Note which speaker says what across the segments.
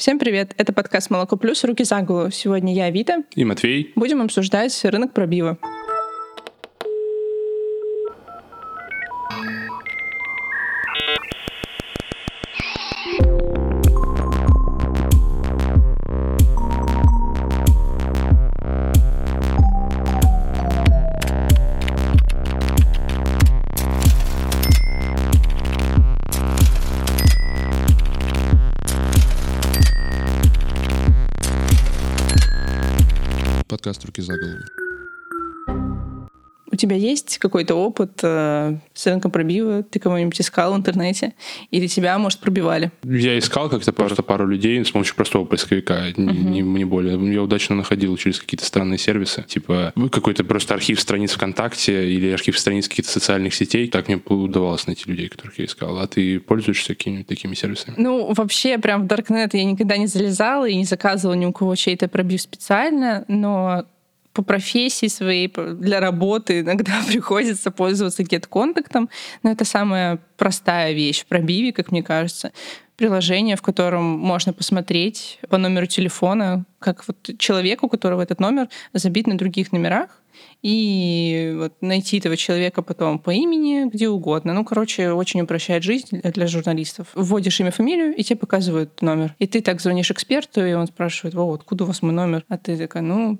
Speaker 1: Всем привет! Это подкаст «Молоко плюс. Руки за голову». Сегодня я, Вита.
Speaker 2: И Матвей.
Speaker 1: Будем обсуждать рынок пробива. Тебя есть какой-то опыт э, с рынком пробива? Ты кого-нибудь искал в интернете? Или тебя, может, пробивали?
Speaker 2: Я искал как-то просто пару людей с помощью простого поисковика, uh-huh. не, не более. Я удачно находил через какие-то странные сервисы, типа какой-то просто архив страниц ВКонтакте или архив страниц каких-то социальных сетей. Так мне удавалось найти людей, которых я искал. А ты пользуешься какими-нибудь такими сервисами?
Speaker 1: Ну, вообще, прям в Darknet я никогда не залезала и не заказывала ни у кого чей-то пробив специально, но по профессии своей, для работы иногда приходится пользоваться get-контактом, но это самая простая вещь в пробиве, как мне кажется. Приложение, в котором можно посмотреть по номеру телефона, как вот человек, у которого этот номер забит на других номерах, и вот найти этого человека потом по имени, где угодно. Ну, короче, очень упрощает жизнь для журналистов. Вводишь имя, фамилию, и тебе показывают номер. И ты так звонишь эксперту, и он спрашивает, вот, откуда у вас мой номер? А ты такая, ну,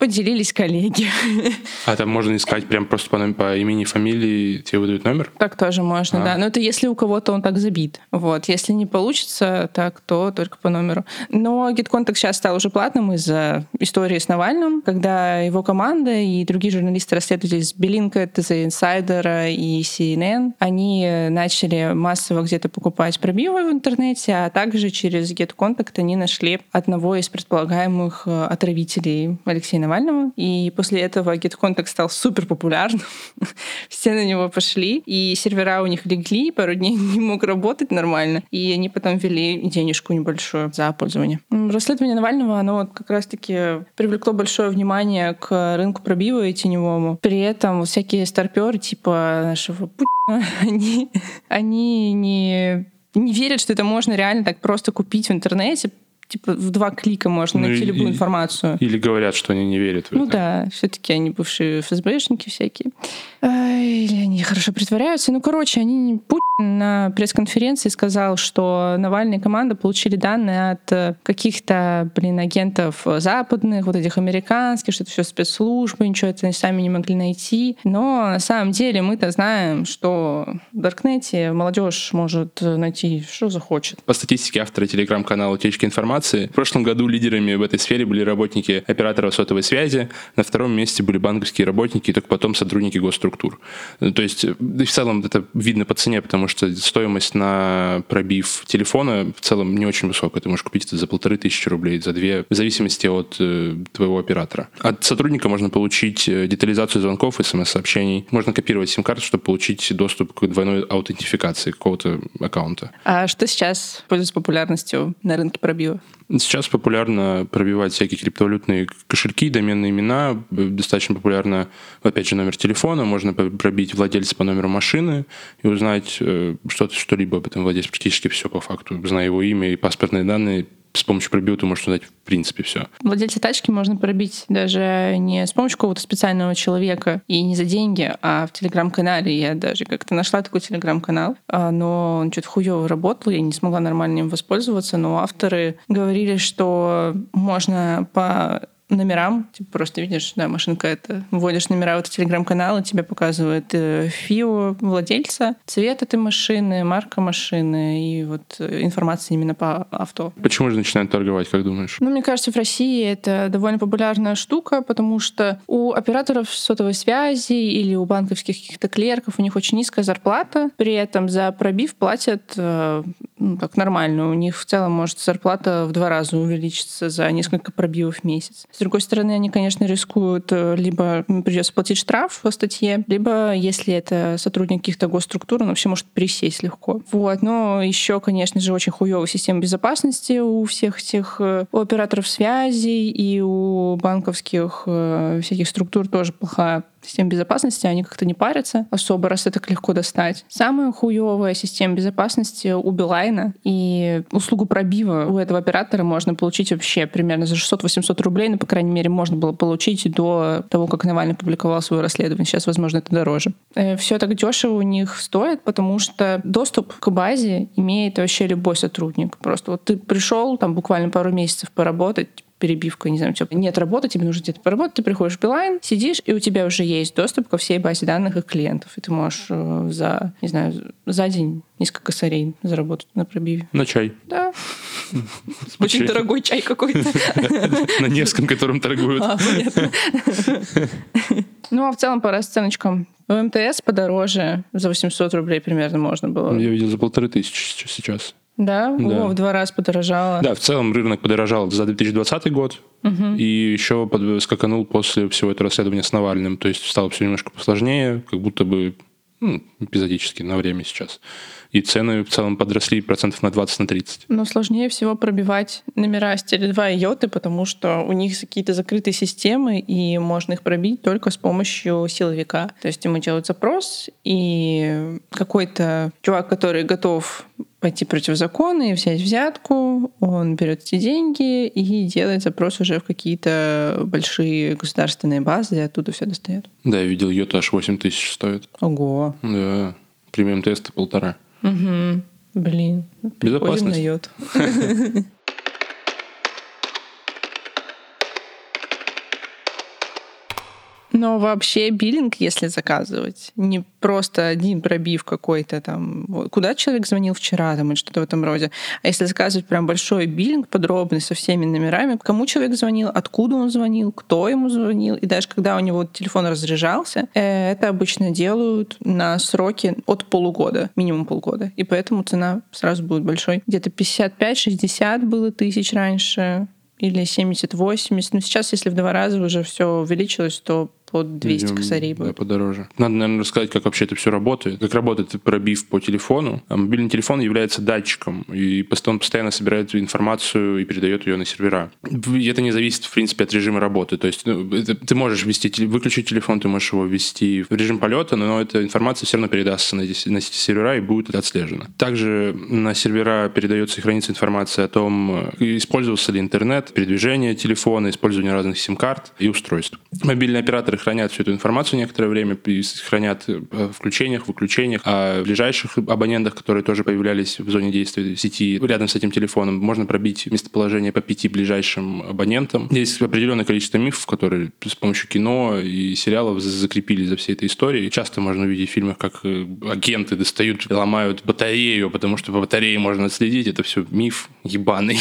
Speaker 1: поделились коллеги.
Speaker 2: А там можно искать прям просто по, по имени, фамилии, тебе выдают номер?
Speaker 1: Так тоже можно, а. да. Но это если у кого-то он так забит. Вот. Если не получится так, то только по номеру. Но GitContact сейчас стал уже платным из-за истории с Навальным, когда его команда и другие журналисты, расследователи с Bellingcat, The Insider и CNN, они начали массово где-то покупать пробивы в интернете, а также через GetContact они нашли одного из предполагаемых э, отравителей Алексея Навального Навального. И после этого GetContact стал супер популярным. Все на него пошли, и сервера у них легли, пару дней не мог работать нормально. И они потом ввели денежку небольшую за пользование. Расследование Навального, оно как раз-таки привлекло большое внимание к рынку пробива и теневому. При этом всякие старперы типа нашего Путина, они, они не не верят, что это можно реально так просто купить в интернете, типа в два клика можно ну, найти и, любую информацию.
Speaker 2: Или говорят, что они не верят в
Speaker 1: ну, это. Ну да, все-таки они бывшие ФСБшники всякие. Или они хорошо притворяются. Ну, короче, они Путин на пресс-конференции сказал, что Навальный и команда получили данные от э, каких-то, блин, агентов западных, вот этих американских, что это все спецслужбы, ничего это они сами не могли найти. Но на самом деле мы-то знаем, что в Даркнете молодежь может найти, что захочет.
Speaker 2: По статистике автора телеграм-канала «Утечки информации», в прошлом году лидерами в этой сфере были работники операторов сотовой связи, на втором месте были банковские работники, и только потом сотрудники госструктур. То есть в целом это видно по цене, потому что стоимость на пробив телефона в целом не очень высокая. Ты можешь купить это за полторы тысячи рублей, за две, в зависимости от э, твоего оператора. От сотрудника можно получить э, детализацию звонков, смс-сообщений. Можно копировать сим-карту, чтобы получить доступ к двойной аутентификации какого-то аккаунта.
Speaker 1: А что сейчас пользуется популярностью на рынке пробива?
Speaker 2: Сейчас популярно пробивать всякие криптовалютные кошельки, доменные имена. Достаточно популярно, опять же, номер телефона. Можно пробить владельца по номеру машины и узнать э, что-то, что-либо об этом владельце. Практически все по факту. Зная его имя и паспортные данные, с помощью пробива ты можешь узнать в принципе все.
Speaker 1: Владельца тачки можно пробить даже не с помощью какого-то специального человека и не за деньги, а в телеграм-канале. Я даже как-то нашла такой телеграм-канал, а, но он что-то хуёво работал, я не смогла нормально им воспользоваться, но авторы говорили, что можно по номерам. Типа просто видишь, да, машинка это. Вводишь номера в этот телеграм-канал, и тебе показывает э, ФИО владельца, цвет этой машины, марка машины и вот э, информация именно по авто.
Speaker 2: Почему же начинают торговать, как думаешь?
Speaker 1: Ну, мне кажется, в России это довольно популярная штука, потому что у операторов сотовой связи или у банковских каких-то клерков у них очень низкая зарплата, при этом за пробив платят э, ну, так нормально. У них в целом может зарплата в два раза увеличиться за несколько пробивов в месяц. Другой стороны, они, конечно, рискуют, э, либо придется платить штраф по статье, либо, если это сотрудник каких-то госструктур, он вообще может присесть легко. Вот. Но еще, конечно же, очень хуевая система безопасности у всех этих э, у операторов связи и у банковских э, всяких структур тоже плохая. Системы безопасности, они как-то не парятся особо, раз это так легко достать. Самая хуевая система безопасности у Билайна, и услугу пробива у этого оператора можно получить вообще примерно за 600-800 рублей, но, по крайней мере, можно было получить до того, как Навальный публиковал свое расследование. Сейчас, возможно, это дороже. Э, Все так дешево у них стоит, потому что доступ к базе имеет вообще любой сотрудник. Просто вот ты пришел там буквально пару месяцев поработать, перебивка, не знаю, типа, нет работы, тебе нужно где-то поработать, ты приходишь в Билайн, сидишь, и у тебя уже есть доступ ко всей базе данных их клиентов, и ты можешь э, за, не знаю, за день несколько косарей заработать на пробиве.
Speaker 2: На чай.
Speaker 1: Да. Очень дорогой чай какой-то.
Speaker 2: На Невском, которым торгуют.
Speaker 1: А. Ну, а в целом по расценочкам. В МТС подороже, за 800 рублей примерно можно было.
Speaker 2: Я видел за полторы тысячи сейчас.
Speaker 1: Да?
Speaker 2: Да.
Speaker 1: О, в два раза подорожало.
Speaker 2: Да, в целом рынок подорожал за 2020 год и еще под- скаканул после всего этого расследования с Навальным. То есть стало все немножко посложнее, как будто бы ну, эпизодически на время сейчас. И цены в целом подросли процентов на 20 на 30.
Speaker 1: Но сложнее всего пробивать номера с Теле2 и Йоты, потому что у них какие-то закрытые системы, и можно их пробить только с помощью силовика. То есть ему делают запрос, и какой-то чувак, который готов пойти против закона и взять взятку, он берет эти деньги и делает запрос уже в какие-то большие государственные базы, и оттуда все достает.
Speaker 2: Да, я видел, Йота аж 8 тысяч стоит.
Speaker 1: Ого.
Speaker 2: Да, премиум тесты полтора.
Speaker 1: Угу. Блин.
Speaker 2: Безопасность.
Speaker 1: на йод. Но вообще биллинг, если заказывать, не просто один пробив какой-то там, куда человек звонил вчера там или что-то в этом роде, а если заказывать прям большой биллинг, подробный, со всеми номерами, кому человек звонил, откуда он звонил, кто ему звонил, и даже когда у него телефон разряжался, э, это обычно делают на сроки от полугода, минимум полгода, и поэтому цена сразу будет большой. Где-то 55-60 было тысяч раньше, или 70-80. Но сейчас, если в два раза уже все увеличилось, то под 200
Speaker 2: Видимо,
Speaker 1: косарей
Speaker 2: Да,
Speaker 1: будет.
Speaker 2: подороже. Надо, наверное, рассказать, как вообще это все работает. Как работает пробив по телефону. А Мобильный телефон является датчиком, и он постоянно собирает информацию и передает ее на сервера. И это не зависит, в принципе, от режима работы. То есть ну, это- ты можешь ввести, теле- выключить телефон, ты можешь его ввести в режим полета, но эта информация все равно передастся на на сервера и будет отслежена. Также на сервера передается и хранится информация о том, э, использовался ли интернет, передвижение телефона, использование разных сим-карт и устройств. Мобильные операторы хранят всю эту информацию некоторое время, хранят э, о включениях, выключениях, о ближайших абонентах, которые тоже появлялись в зоне действия сети рядом с этим телефоном. Можно пробить местоположение по пяти ближайшим абонентам. Есть определенное количество мифов, которые с помощью кино и сериалов за- закрепили за всей этой историей. Часто можно увидеть в фильмах, как э, агенты достают, ломают батарею, потому что по батарее можно отследить. Это все миф ебаный,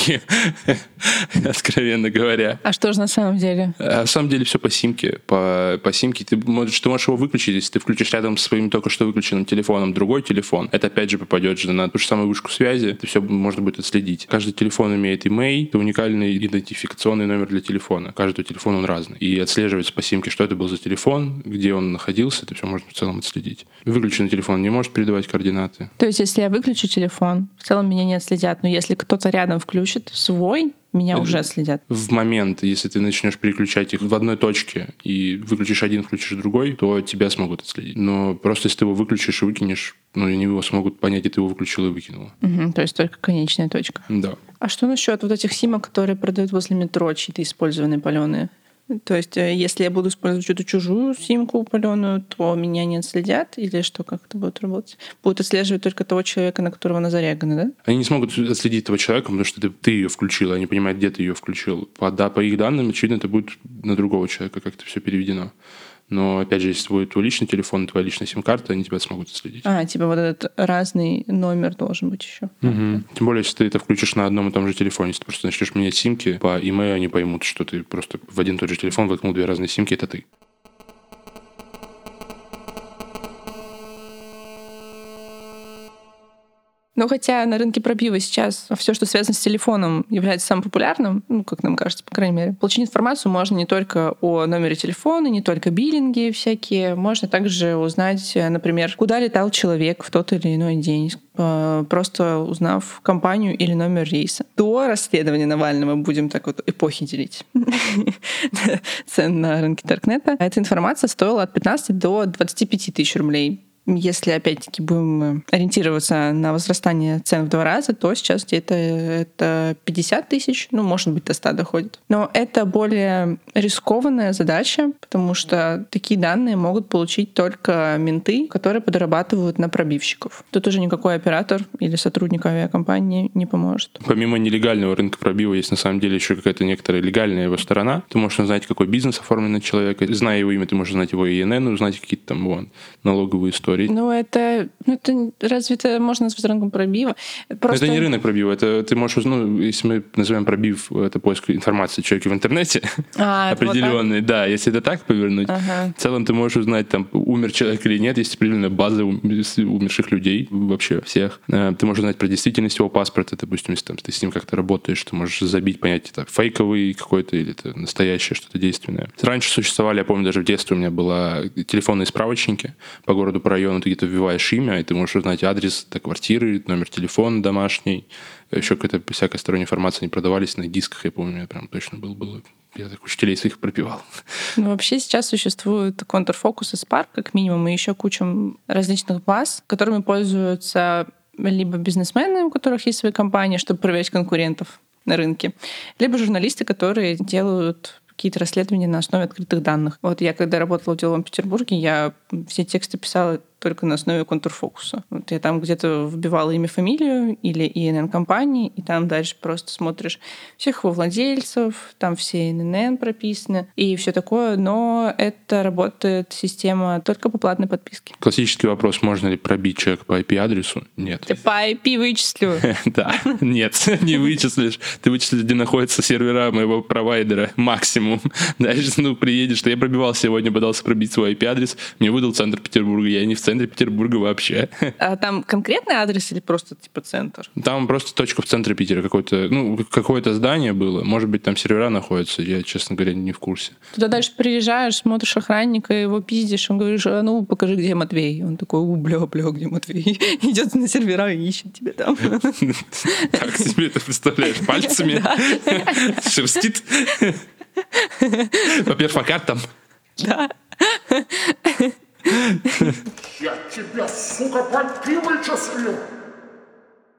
Speaker 2: откровенно говоря.
Speaker 1: А что же на самом деле?
Speaker 2: А На самом деле все по симке. По, по симке ты можешь, ты можешь его выключить, если ты включишь рядом с своим только что выключенным телефоном другой телефон. Это опять же попадет же на ту же самую вышку связи. Это все можно будет отследить. Каждый телефон имеет имей, это уникальный идентификационный номер для телефона. Каждый телефон он разный. И отслеживается по симке, что это был за телефон, где он находился, это все можно в целом отследить. Выключенный телефон не может передавать координаты.
Speaker 1: То есть, если я выключу телефон, в целом меня не отследят. Но если кто-то рядом включит свой, меня
Speaker 2: Это-
Speaker 1: уже отследят.
Speaker 2: В момент, если ты начнешь переключать их в одной точке и выключишь один, включишь другой, то тебя смогут отследить. Но просто если ты его выключишь и выкинешь, ну, они его смогут понять, и ты его выключил и выкинул.
Speaker 1: Мгм, то есть только конечная точка.
Speaker 2: Да.
Speaker 1: А что насчет вот этих симок, которые продают возле метро, чьи-то использованные паленые? То есть, э, если я буду использовать чью-то чужую симку паленую, то меня не отследят? Или что, как это будет работать? Будут отслеживать только того человека, на которого она зарегана, да?
Speaker 2: Они не смогут отследить этого человека, потому что ты, ты ее включил, они понимают, где ты ее включил. По, да, по их данным, очевидно, это будет на другого человека как-то все переведено. Но, опять же, если твой, твой личный телефон, твоя личная сим-карта, они тебя смогут отследить.
Speaker 1: А, типа вот этот разный номер должен быть еще.
Speaker 2: Мгм. Тем более, если ты это включишь на одном и том же телефоне. Если ты просто начнешь менять симки по имейлу, они поймут, что ты просто в один и тот же телефон воткнул две разные симки, это ты.
Speaker 1: Но хотя на рынке пробива сейчас все, что связано с телефоном, является самым популярным, ну, как нам кажется, по крайней мере. Получить информацию можно не только о номере телефона, не только биллинги всякие. Можно также узнать, например, куда летал человек в тот или иной день, э, просто узнав компанию или номер рейса. До расследования Навального будем так вот эпохи делить цен на рынке Даркнета. Эта информация стоила от 15 до 25 тысяч рублей если, опять-таки, будем ориентироваться на возрастание цен в два раза, то сейчас где-то это 50 тысяч, ну, может быть, до 100 доходит. Но это более рискованная задача, потому что такие данные могут получить только менты, которые подрабатывают на пробивщиков. Тут уже никакой оператор или сотрудник авиакомпании не поможет.
Speaker 2: Помимо нелегального рынка пробива есть на самом деле еще какая-то некоторая легальная его сторона. Ты можешь узнать, какой бизнес оформлен на человека. Зная его имя, ты можешь узнать его ИНН, узнать какие-то там вон, налоговые истории говорить.
Speaker 1: Ну, это, ну, это разве это можно назвать рынком пробива?
Speaker 2: Просто... Это не рынок пробива, это ты можешь, ну, если мы называем пробив, это поиск информации человека в интернете а, определенный, вот да, если это так повернуть, ага. в целом ты можешь узнать, там, умер человек или нет, есть определенная база умерших людей вообще всех. Э, ты можешь узнать про действительность его паспорта, допустим, если там, ты с ним как-то работаешь, ты можешь забить понятие, так, фейковый какой-то или это настоящее что-то действенное. Раньше существовали, я помню, даже в детстве у меня было телефонные справочники по городу, по району, ты где-то вбиваешь имя, и ты можешь узнать адрес до квартиры, номер телефона домашний. Еще какая-то всякая сторонняя информация не продавались на дисках, я помню, я прям точно был, было я так учителей своих пропивал.
Speaker 1: Ну, вообще сейчас существует контрфокус и Spark, как минимум, и еще куча различных баз, которыми пользуются либо бизнесмены, у которых есть свои компании, чтобы проверять конкурентов на рынке, либо журналисты, которые делают какие-то расследования на основе открытых данных. Вот я когда работала в Деловом Петербурге, я все тексты писала только на основе контрфокуса. Вот я там где-то вбивала имя, фамилию или ИНН компании, и там дальше просто смотришь всех его владельцев, там все ИНН прописаны и все такое, но это работает система только по платной подписке.
Speaker 2: Классический вопрос, можно ли пробить человека по IP-адресу? Нет.
Speaker 1: Ты по IP вычислю.
Speaker 2: Да, нет, не вычислишь. Ты вычислишь, где находятся сервера моего провайдера максимум. Дальше, ну, приедешь, что я пробивал сегодня, пытался пробить свой IP-адрес, мне выдал центр Петербурга, я не в центре Петербурга вообще.
Speaker 1: А там конкретный адрес или просто типа центр?
Speaker 2: Там просто точка в центре Питера, какое-то, ну, какое-то здание было. Может быть, там сервера находятся, я, честно говоря, не в курсе.
Speaker 1: Туда дальше приезжаешь, смотришь охранника, его пиздишь, он говорит, а ну, покажи, где Матвей. Он такой, у, бля, бля, где Матвей? Идет на сервера и ищет тебя там.
Speaker 2: Как себе это представляешь? Пальцами? Шерстит? По перфокартам?
Speaker 1: Да.
Speaker 3: Я тебя, сука, под вычислю!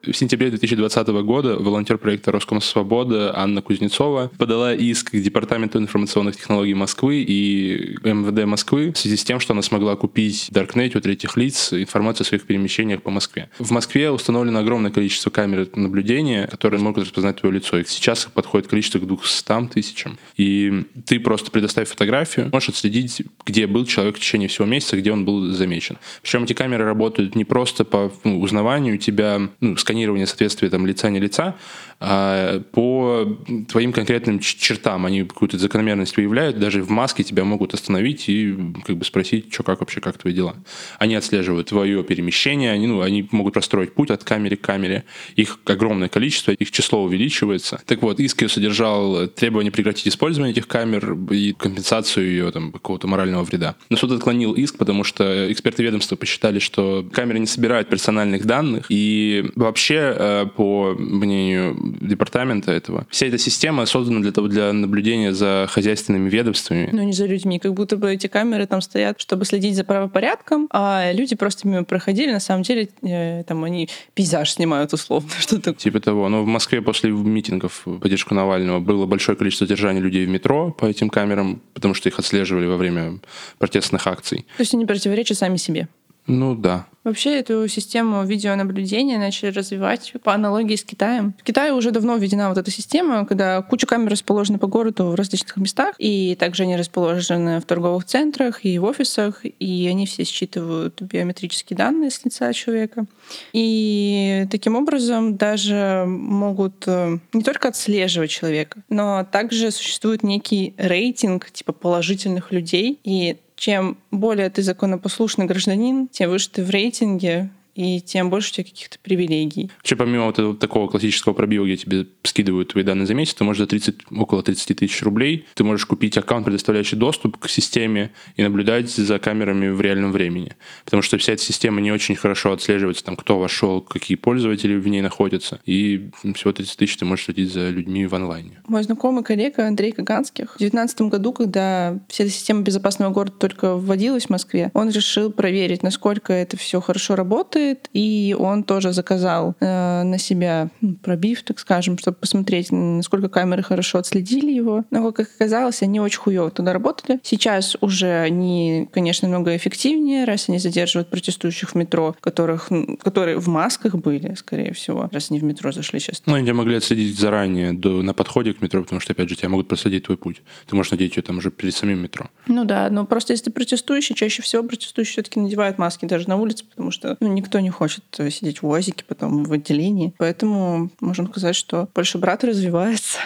Speaker 2: В сентябре 2020 года волонтер проекта «Роскомсвобода» Анна Кузнецова подала иск к Департаменту информационных технологий Москвы и МВД Москвы в связи с тем, что она смогла купить в Даркнете у третьих лиц информацию о своих перемещениях по Москве. В Москве установлено огромное количество камер наблюдения, которые могут распознать твое лицо. И сейчас их подходит количество к 200 тысячам. И ты просто предоставь фотографию, можешь отследить, где был человек в течение всего месяца, где он был замечен. Причем эти камеры работают не просто по ну, узнаванию тебя, ну, сканирование соответствия там, лица не лица, а по твоим конкретным чертам. Они какую-то закономерность выявляют, даже в маске тебя могут остановить и как бы спросить, что как вообще, как твои дела. Они отслеживают твое перемещение, они, ну, они могут простроить путь от камеры к камере. Их огромное количество, их число увеличивается. Так вот, иск содержал требование прекратить использование этих камер и компенсацию ее там, какого-то морального вреда. Но суд отклонил иск, потому что эксперты ведомства посчитали, что камеры не собирают персональных данных, и вообще вообще, э, по мнению департамента этого, вся эта система создана для того, для наблюдения за хозяйственными ведомствами.
Speaker 1: Ну, не за людьми. Как будто бы эти камеры там стоят, чтобы следить за правопорядком, а люди просто мимо проходили. На самом деле, э, там они пейзаж снимают условно. Что-то.
Speaker 2: Типа того. Но в Москве после митингов в поддержку Навального было большое количество задержаний людей в метро по этим камерам, потому что их отслеживали во время протестных акций.
Speaker 1: То есть они противоречат сами себе.
Speaker 2: Ну да.
Speaker 1: Вообще эту систему видеонаблюдения начали развивать по аналогии с Китаем. В Китае уже давно введена вот эта система, когда куча камер расположены по городу в различных местах, и также они расположены в торговых центрах и в офисах, и они все считывают биометрические данные с лица человека. И таким образом даже могут э, не только отслеживать человека, но также существует некий рейтинг типа положительных людей, и чем более ты законопослушный гражданин, тем выше ты в рейтинге, и тем больше у тебя каких-то привилегий.
Speaker 2: Вообще, помимо вот этого такого классического пробива, где тебе скидывают твои данные за месяц, ты можешь за 30, около 30 тысяч рублей, ты можешь купить аккаунт, предоставляющий доступ к системе и наблюдать за камерами в реальном времени. Потому что вся эта система не очень хорошо отслеживается, там, кто вошел, какие пользователи в ней находятся. И всего 30 тысяч ты можешь следить за людьми в онлайне.
Speaker 1: Мой знакомый коллега Андрей Каганских в 2019 году, когда вся эта система безопасного города только вводилась в Москве, он решил проверить, насколько это все хорошо работает, и он тоже заказал э, на себя ну, пробив, так скажем, чтобы посмотреть, насколько камеры хорошо отследили его. Но, как оказалось, они очень хуево туда работали. Сейчас уже они, конечно, намного эффективнее, раз они задерживают протестующих в метро, которых, которые в масках были, скорее всего, раз они в метро зашли сейчас.
Speaker 2: Ну, они могли отследить заранее до, на подходе к метро, потому что, опять же, тебя могут проследить твой путь. Ты можешь надеть ее там уже перед самим метро.
Speaker 1: Ну да, но просто если ты протестующий, чаще всего протестующие все-таки надевают маски даже на улице, потому что ну, никто не хочет сидеть в УАЗике, потом в отделении. Поэтому можно сказать, что Польша брат развивается.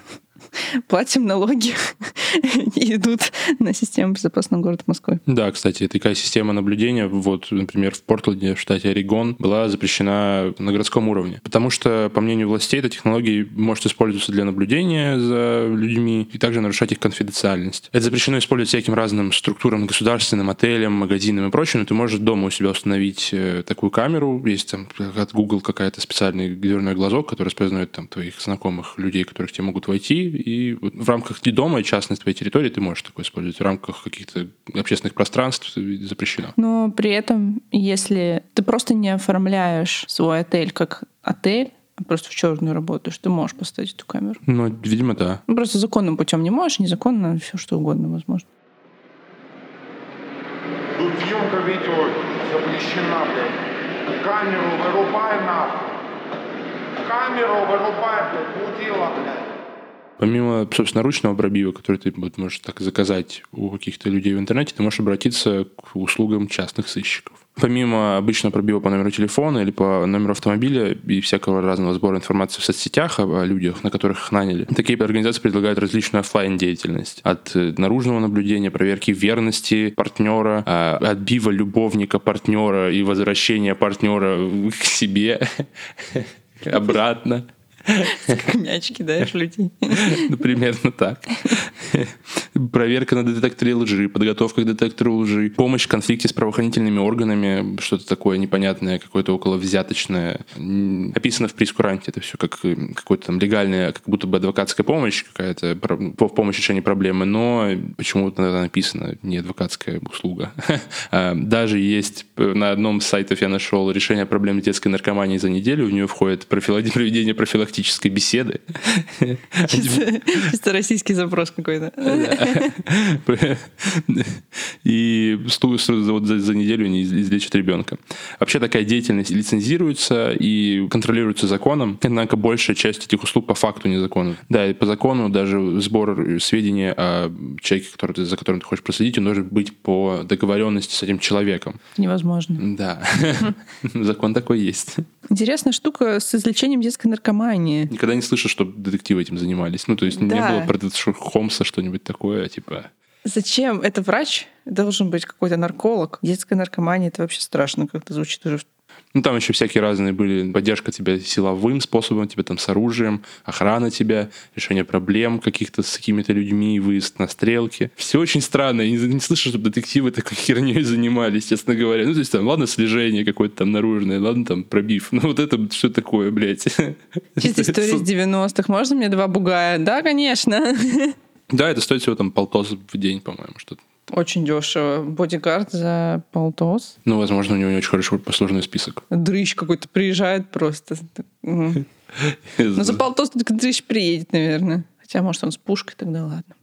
Speaker 1: платим налоги и идут на систему безопасного города Москвы.
Speaker 2: Да, кстати, такая система наблюдения, вот, например, в Портленде, в штате Орегон, была запрещена на городском уровне. Потому что, по мнению властей, эта технология может использоваться для наблюдения за людьми и также нарушать их конфиденциальность. Это запрещено использовать всяким разным структурам, государственным, отелям, магазинам и прочим, но ты можешь дома у себя установить э, такую камеру, есть там от Google какая-то специальный дверной глазок, который распознает там твоих знакомых людей, которых тебе могут войти, и в рамках дома и частной твоей территории ты можешь такое использовать. В рамках каких-то общественных пространств запрещено.
Speaker 1: Но при этом, если ты просто не оформляешь свой отель как отель, а просто в черную работаешь, ты можешь поставить эту камеру.
Speaker 2: Ну, видимо, да.
Speaker 1: Ну, просто законным путем не можешь, незаконно все что угодно возможно.
Speaker 3: Тут съемка видео запрещена, блядь. Камеру вырубай нахуй. Камеру вырубай, блядь, будила, блядь.
Speaker 2: Помимо, собственно, ручного пробива, который ты вот, можешь так заказать у каких-то людей в интернете, ты можешь обратиться к услугам частных сыщиков. Помимо обычного пробива по номеру телефона или по номеру автомобиля и всякого разного сбора информации в соцсетях о, людях, на которых их наняли, такие организации предлагают различную офлайн деятельность От э, наружного наблюдения, проверки верности партнера, а, отбива любовника партнера и возвращения партнера к себе обратно
Speaker 1: как мяч кидаешь людей.
Speaker 2: Ну, примерно так. Проверка на детекторе лжи, подготовка к детектору лжи, помощь в конфликте с правоохранительными органами, что-то такое непонятное, какое-то около взяточное. Описано в прескуранте это все как э, какое-то там легальная, как будто бы адвокатская помощь какая-то, помощь в решении проблемы, но почему-то написано не адвокатская услуга. А, даже есть э, на одном из сайтов я нашел решение проблемы детской наркомании за неделю, в нее входит проведение профилактики практической беседы.
Speaker 1: Чисто российский запрос какой-то.
Speaker 2: И вот за, за неделю не излечат ребенка. Вообще такая деятельность лицензируется и контролируется законом, однако большая часть этих услуг по факту незаконна. Да, и по закону даже сбор сведений о человеке, который, за которым ты хочешь проследить, он должен быть по договоренности с этим человеком.
Speaker 1: Невозможно.
Speaker 2: Да. Закон такой есть.
Speaker 1: Интересная штука с излечением детской наркомании.
Speaker 2: Никогда не слышал, что детективы этим занимались. Ну, то есть да. не было про Холмса что-нибудь такое, типа...
Speaker 1: Зачем? Это врач? Должен быть какой-то нарколог. Детская наркомания — это вообще страшно как-то звучит уже
Speaker 2: ну, там еще всякие разные были. Поддержка тебя силовым способом, тебе там с оружием, охрана тебя, решение проблем каких-то с какими-то людьми, выезд на стрелки. Все очень странно. Я не, не слышу, чтобы детективы такой херней занимались, честно говоря. Ну, то есть там, ладно, слежение какое-то там наружное, ладно, там пробив. Ну, вот это что такое, блядь?
Speaker 1: Чисто история из 90-х. Можно мне два бугая? Да, конечно.
Speaker 2: Да, это стоит всего там полтос в день, по-моему, что-то.
Speaker 1: Очень дешево. Бодигард за полтос.
Speaker 2: Ну, возможно, у него не очень хорошо послужный список.
Speaker 1: Дрыщ какой-то приезжает просто. Ну, за полтос только дрыщ приедет, наверное. Хотя, может, он с пушкой, тогда ладно.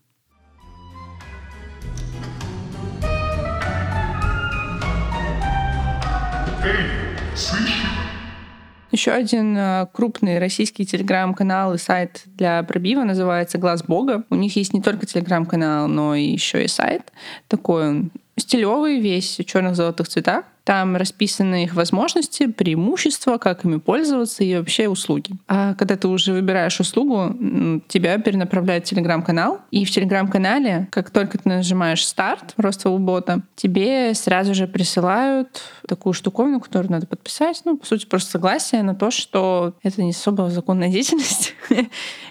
Speaker 1: Эй, сыщик! Еще один э, крупный российский телеграм-канал и сайт для пробива называется «Глаз Бога». У них есть не только телеграм-канал, но и еще и сайт. Такой он стилевый, весь в черных золотых цветах. Там расписаны их возможности, преимущества, как ими пользоваться и вообще услуги. А когда ты уже выбираешь услугу, тебя перенаправляют в телеграм-канал. И в телеграм-канале, как только ты нажимаешь старт роста бота, тебе сразу же присылают такую штуковину, которую надо подписать. Ну, по сути, просто согласие на то, что это не особо законная деятельность.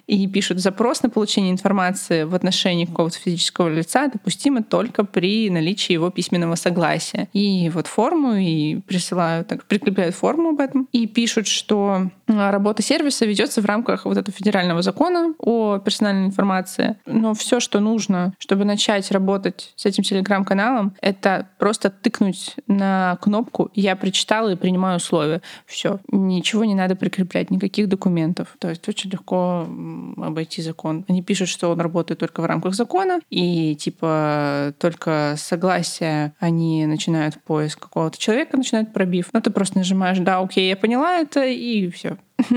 Speaker 1: И пишут запрос на получение информации в отношении какого-то физического лица допустимо только при наличии его письменного согласия. И вот форму и присылают, так, прикрепляют форму об этом и пишут, что а, работа сервиса ведется в рамках вот этого федерального закона о персональной информации. Но все, что нужно, чтобы начать работать с этим телеграм-каналом, это просто тыкнуть на кнопку «Я прочитала и принимаю условия». Все. Ничего не надо прикреплять, никаких документов. То есть очень легко обойти закон. Они пишут, что он работает только в рамках закона, и типа только согласие они начинают поиск какого-то человека, начинают пробив. Ну, ты просто нажимаешь «Да, окей, я поняла это», и все.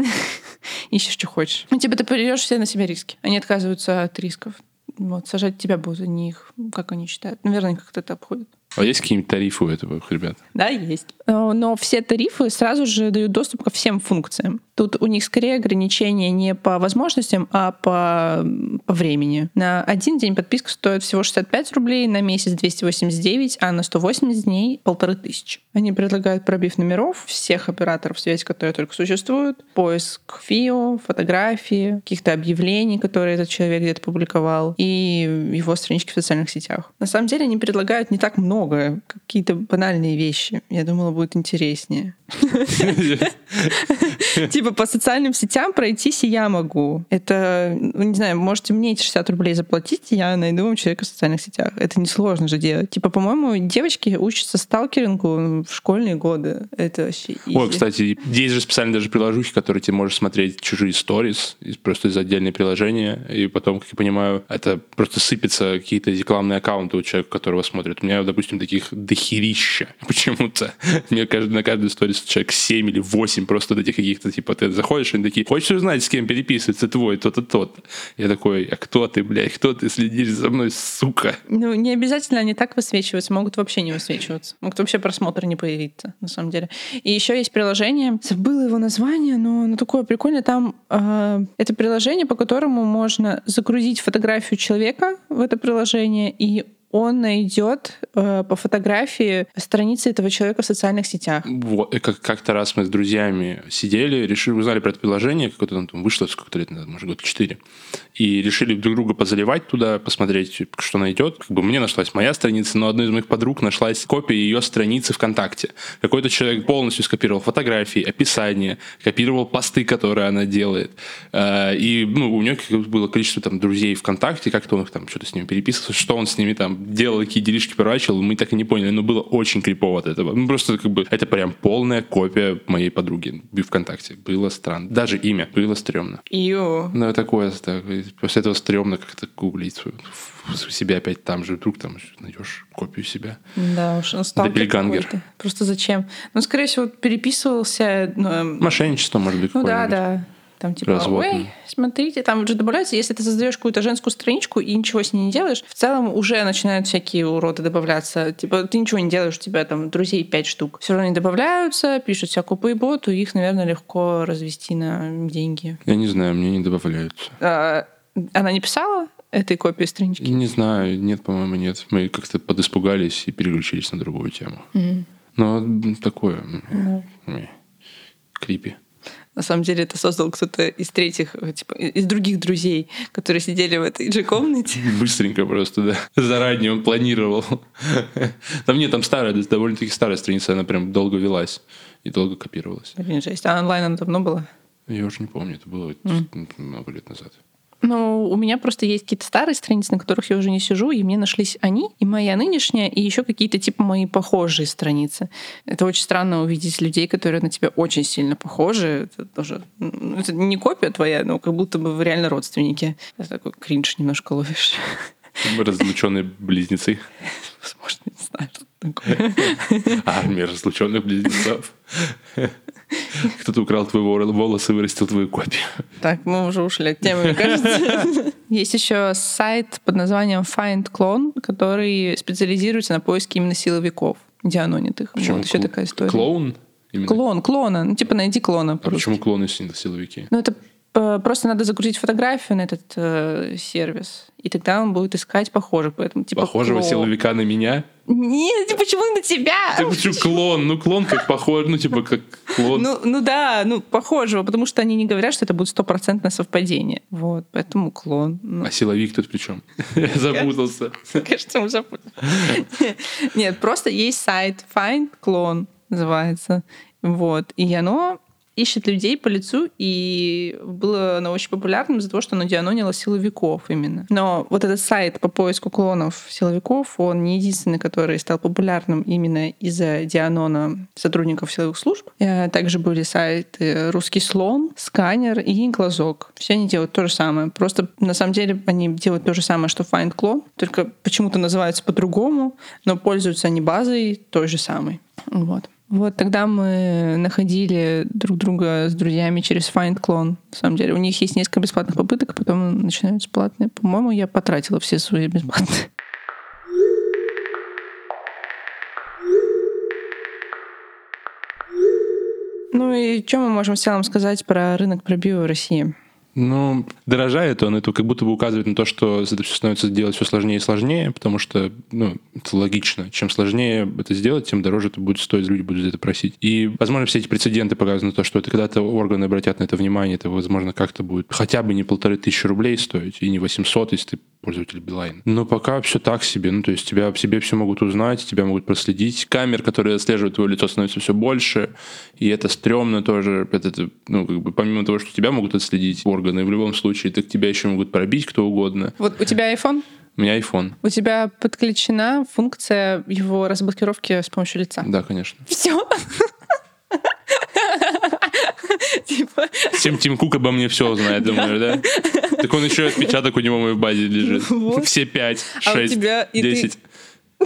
Speaker 1: Ищешь, что хочешь. Ну, типа ты берешь все на себя риски. Они отказываются от рисков. Вот, сажать тебя будут, а не их, как они считают. Наверное, как-то это обходит.
Speaker 2: А есть какие-нибудь тарифы у этого, ребят?
Speaker 1: Да, есть. Но все тарифы сразу же дают доступ ко всем функциям. Тут у них скорее ограничения не по возможностям, а по, по времени. На один день подписка стоит всего 65 рублей, на месяц 289, а на 180 дней полторы тысячи. Они предлагают пробив номеров всех операторов связи, которые только существуют, поиск фио, фотографии, каких-то объявлений, которые этот человек где-то публиковал, и его странички в социальных сетях. На самом деле они предлагают не так много много, какие-то банальные вещи. Я думала, будет интереснее. Типа по социальным сетям пройтись и я могу. Это, ну, не знаю, можете мне эти 60 рублей заплатить, и я найду вам человека в социальных сетях. Это несложно же делать. Типа, по-моему, девочки учатся сталкерингу в школьные годы. Это вообще
Speaker 2: Ой, кстати, есть же специально даже приложухи, которые ты можешь смотреть чужие сторис просто из отдельные приложения, и потом, как я понимаю, это просто сыпется какие-то рекламные аккаунты у человека, которого смотрит. У меня, допустим, таких дохерища почему-то. Мне каждый, на каждую сторис человек 7 или 8 просто до этих каких-то, типа, ты заходишь, они такие, хочешь узнать, с кем переписывается твой, тот-то, тот. Я такой, а кто ты, блядь, кто ты следишь за мной, сука?
Speaker 1: Ну, не обязательно они так высвечиваются, могут вообще не высвечиваться. Могут вообще просмотр не появиться, на самом деле. И еще есть приложение, забыла его название, но оно такое прикольное. Там э, это приложение, по которому можно загрузить фотографию человека в это приложение, и он найдет э, по фотографии страницы этого человека в социальных сетях.
Speaker 2: Вот, как- как-то раз мы с друзьями сидели, решили, узнали про это приложение, какое-то там вышло сколько-то лет назад, может, год 4, и решили друг друга позаливать туда, посмотреть, что найдет. Как бы мне нашлась моя страница, но одной из моих подруг нашлась копия ее страницы ВКонтакте. Какой-то человек полностью скопировал фотографии, описание, копировал посты, которые она делает. Э, И ну, у нее было количество там друзей ВКонтакте, как-то он там что-то с ними переписывался, что он с ними там делал, какие делишки проворачивал, мы так и не поняли, но было очень крипово от этого. Ну, просто как бы это прям полная копия моей подруги в ВКонтакте. Было странно. Даже имя было стрёмно.
Speaker 1: Ио.
Speaker 2: Ну, такое, так, после этого стрёмно как-то гуглить свою, себя опять там же, вдруг там найдешь копию себя.
Speaker 1: Да уж, он стал
Speaker 2: Доппельгангер.
Speaker 1: Просто зачем? Ну, скорее всего, переписывался... ну, эм,
Speaker 2: Мошенничество, может быть,
Speaker 1: Ну да, да. Там типа,
Speaker 2: Развод,
Speaker 1: ой, смотрите, там уже добавляются, если ты создаешь какую-то женскую страничку и ничего с ней не делаешь, в целом уже начинают всякие уроды добавляться. Типа, ты ничего не делаешь, у тебя там друзей пять штук. Все равно они добавляются, пишут всякую поеботу, их, наверное, легко развести на деньги.
Speaker 2: Я не знаю, мне не добавляются.
Speaker 1: А, она не писала этой копии странички?
Speaker 2: Не знаю, нет, по-моему, нет. Мы как-то подиспугались и переключились на другую тему. Но м, такое... м, Крипи.
Speaker 1: На самом деле это создал кто-то из третьих, э, типа, из других друзей, которые сидели в этой же комнате.
Speaker 2: Быстренько просто, да. Заранее он планировал. Там нет, там старая, довольно-таки старая страница, она прям долго велась и долго копировалась.
Speaker 1: Блин, жесть. А онлайн она давно была?
Speaker 2: Я уже не помню, это было много лет назад.
Speaker 1: Ну, у меня просто есть какие-то старые страницы, на которых я уже не сижу, и мне нашлись они, и моя нынешняя, и еще какие-то типа мои похожие страницы. Это очень странно увидеть людей, которые на тебя очень сильно похожи. Это тоже это не копия твоя, но как будто бы вы реально родственники. Это такой кринж немножко ловишь.
Speaker 2: Разлученные близнецы.
Speaker 1: Возможно, не знаю, что такое.
Speaker 2: Армия разлученных близнецов. Кто-то украл твои волосы и вырастил твою копию.
Speaker 1: Так, мы уже ушли от темы, мне кажется. Есть еще сайт под названием Find Clone, который специализируется на поиске именно силовиков. дианонит их.
Speaker 2: Почему
Speaker 1: Вот еще такая история.
Speaker 2: Клоун? Именно?
Speaker 1: Клон, клона. Ну, типа найди клона.
Speaker 2: А почему клоны сил- силовики?
Speaker 1: Ну, это просто надо загрузить фотографию на этот э, сервис, и тогда он будет искать похожих. Поэтому, типа,
Speaker 2: Похожего
Speaker 1: клон.
Speaker 2: силовика на меня?
Speaker 1: Нет, типа, почему на тебя?
Speaker 2: Ты почему клон? Ну, клон как похож, ну, типа, как клон.
Speaker 1: Ну, ну да, ну похожего, потому что они не говорят, что это будет стопроцентное совпадение. Вот, поэтому клон. Ну,
Speaker 2: А силовик тут при чем? Я запутался.
Speaker 1: кажется, мы запутали. Нет, просто есть сайт Find Clone называется. Вот. И оно ищет людей по лицу, и было оно очень популярным из-за того, что оно дианонило силовиков именно. Но вот этот сайт по поиску клонов силовиков, он не единственный, который стал популярным именно из-за дианона сотрудников силовых служб. Э, Также были сайты «Русский слон», «Сканер» и «Глазок». Все они делают то же самое. Просто на самом деле они делают то же самое, что Find Clone, только почему-то называются по-другому, но пользуются они базой той же самой. Вот. Вот тогда мы находили друг друга с друзьями через Find Clone. На самом деле, у них есть несколько бесплатных попыток, а потом начинаются платные. По-моему, я потратила все свои бесплатные. Ну и что мы можем в целом сказать про рынок пробива в России?
Speaker 2: Ну, дорожает он, это как будто бы указывает на то, что это все становится делать все сложнее и сложнее, потому что, ну, это логично. Чем сложнее это сделать, тем дороже это будет стоить, люди будут это просить. И, возможно, все эти прецеденты показывают на то, что это когда-то органы обратят на это внимание, это, возможно, как-то будет хотя бы не полторы тысячи рублей стоить, и не 800, если ты пользователь Билайн. Но пока все так себе. Ну, то есть тебя об себе все могут узнать, тебя могут проследить. Камер, которые отслеживают твое лицо, становится все больше. И это стрёмно тоже. Это, ну, как бы, помимо того, что тебя могут отследить органы, в любом случае, так тебя еще могут пробить кто угодно.
Speaker 1: Вот у тебя iPhone?
Speaker 2: У меня iPhone.
Speaker 1: У тебя подключена функция его разблокировки с помощью лица.
Speaker 2: Да, конечно.
Speaker 1: Все. Типа,
Speaker 2: Всем Тим Кук обо мне все знает, думаю, да? Так он еще и отпечаток у него в моей базе лежит. Все пять,
Speaker 1: А
Speaker 2: шесть, десять.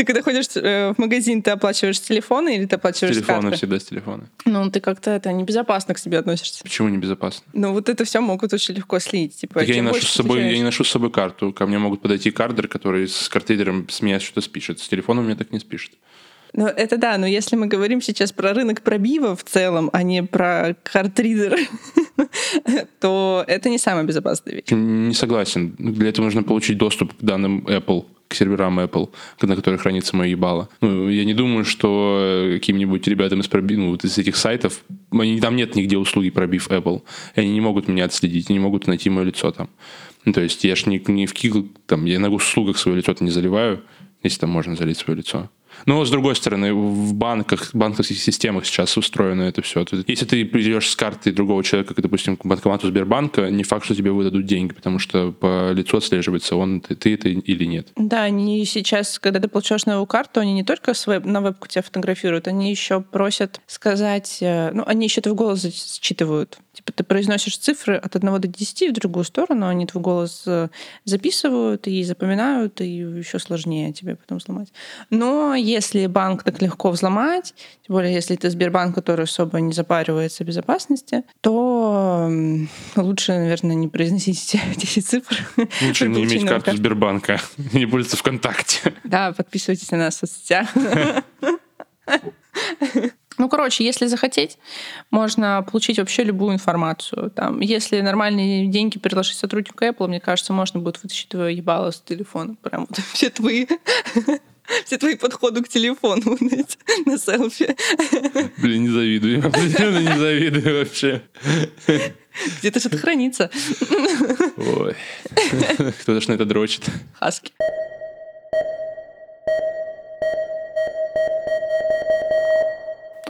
Speaker 1: ты когда ходишь э, в магазин, ты оплачиваешь с телефона или ты
Speaker 2: С
Speaker 1: оплачиваешь с
Speaker 2: телефона
Speaker 1: карты?
Speaker 2: всегда с телефона.
Speaker 1: Ну, ты как-то это небезопасно к себе относишься.
Speaker 2: Почему небезопасно?
Speaker 1: Ну, вот это все могут очень легко слить. Типа,
Speaker 2: Так я не, ношу с собой, я не ношу с собой карту. Ко мне могут подойти кардер, который с картридером с меня что-то спишет. С телефоном мне так не спишет.
Speaker 1: Ну, это да, но если мы говорим сейчас про рынок пробива в целом, а не про картридер, то это не самая безопасная вещь.
Speaker 2: Не согласен. Для этого нужно получить доступ к данным Apple, к серверам Apple, на которых хранится мое ебало. Ну, я не думаю, что каким-нибудь ребятам из проби... ну, вот из этих сайтов, они, там нет нигде услуги пробив Apple, и они не могут меня отследить, не могут найти мое лицо там. Ну, то есть я ж не, не в Кигл, там, я на услугах свое лицо-то не заливаю, если там можно залить свое лицо. Но, с другой стороны, в банках, банковских системах сейчас устроено это все. Если ты придешь с карты другого человека, допустим, к банкомату Сбербанка, не факт, что тебе выдадут деньги, потому что по лицу отслеживается, он ты, ты это или нет.
Speaker 1: Да, они сейчас, когда ты получаешь новую карту, они не только с веб- на вебку тебя фотографируют, они еще просят сказать, э, ну, они еще твой голос за- считывают. Типа ты произносишь цифры от 1 до 10 в другую сторону, они твой голос э, записывают и запоминают, и еще сложнее тебе потом взломать. Но если банк так легко взломать, тем более если это Сбербанк, который особо не запаривается в безопасности, то лучше, наверное, не произносить эти цифры.
Speaker 2: Лучше не иметь карту
Speaker 1: карты.
Speaker 2: Сбербанка, не пользоваться ВКонтакте.
Speaker 1: Да, подписывайтесь на нас в соцсетях. Ну, короче, если захотеть, можно получить вообще любую информацию. Там, если нормальные деньги предложить сотруднику Apple, мне кажется, можно будет вытащить твое ебало с телефона. Прям вот все твои все твои подходы к телефону знаете, на селфи.
Speaker 2: Блин, не завидую. Определенно не завидую вообще.
Speaker 1: Где-то что-то хранится.
Speaker 2: Ой. Кто-то ж на это дрочит.
Speaker 1: Хаски.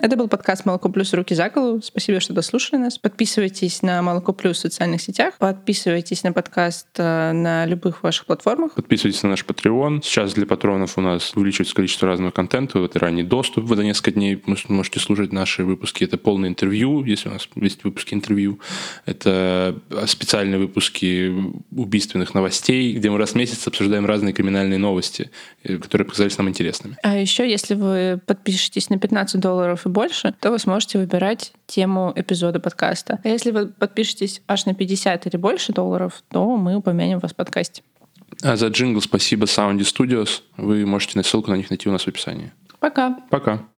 Speaker 1: Это был подкаст «Молоко плюс. Руки за голову». Спасибо, что дослушали нас. Подписывайтесь на «Молоко плюс» в социальных сетях. Подписывайтесь на подкаст э, на любых ваших платформах.
Speaker 2: Подписывайтесь на наш Patreon. Сейчас для патронов у нас увеличивается количество разного контента. Это ранний доступ. Вы за несколько дней можете слушать наши выпуски. Это полное интервью, если у нас есть выпуски интервью. Это специальные выпуски убийственных новостей, где мы раз в месяц обсуждаем разные криминальные новости, э, которые показались нам интересными.
Speaker 1: А еще, если вы подпишетесь на 15 долларов и больше, то вы сможете выбирать тему эпизода подкаста. А если вы подпишетесь аж на 50 или больше долларов, то мы упомянем вас в подкасте.
Speaker 2: А за джингл спасибо Soundy Studios. Вы можете на ссылку на них найти у нас в описании.
Speaker 1: Пока.
Speaker 2: Пока.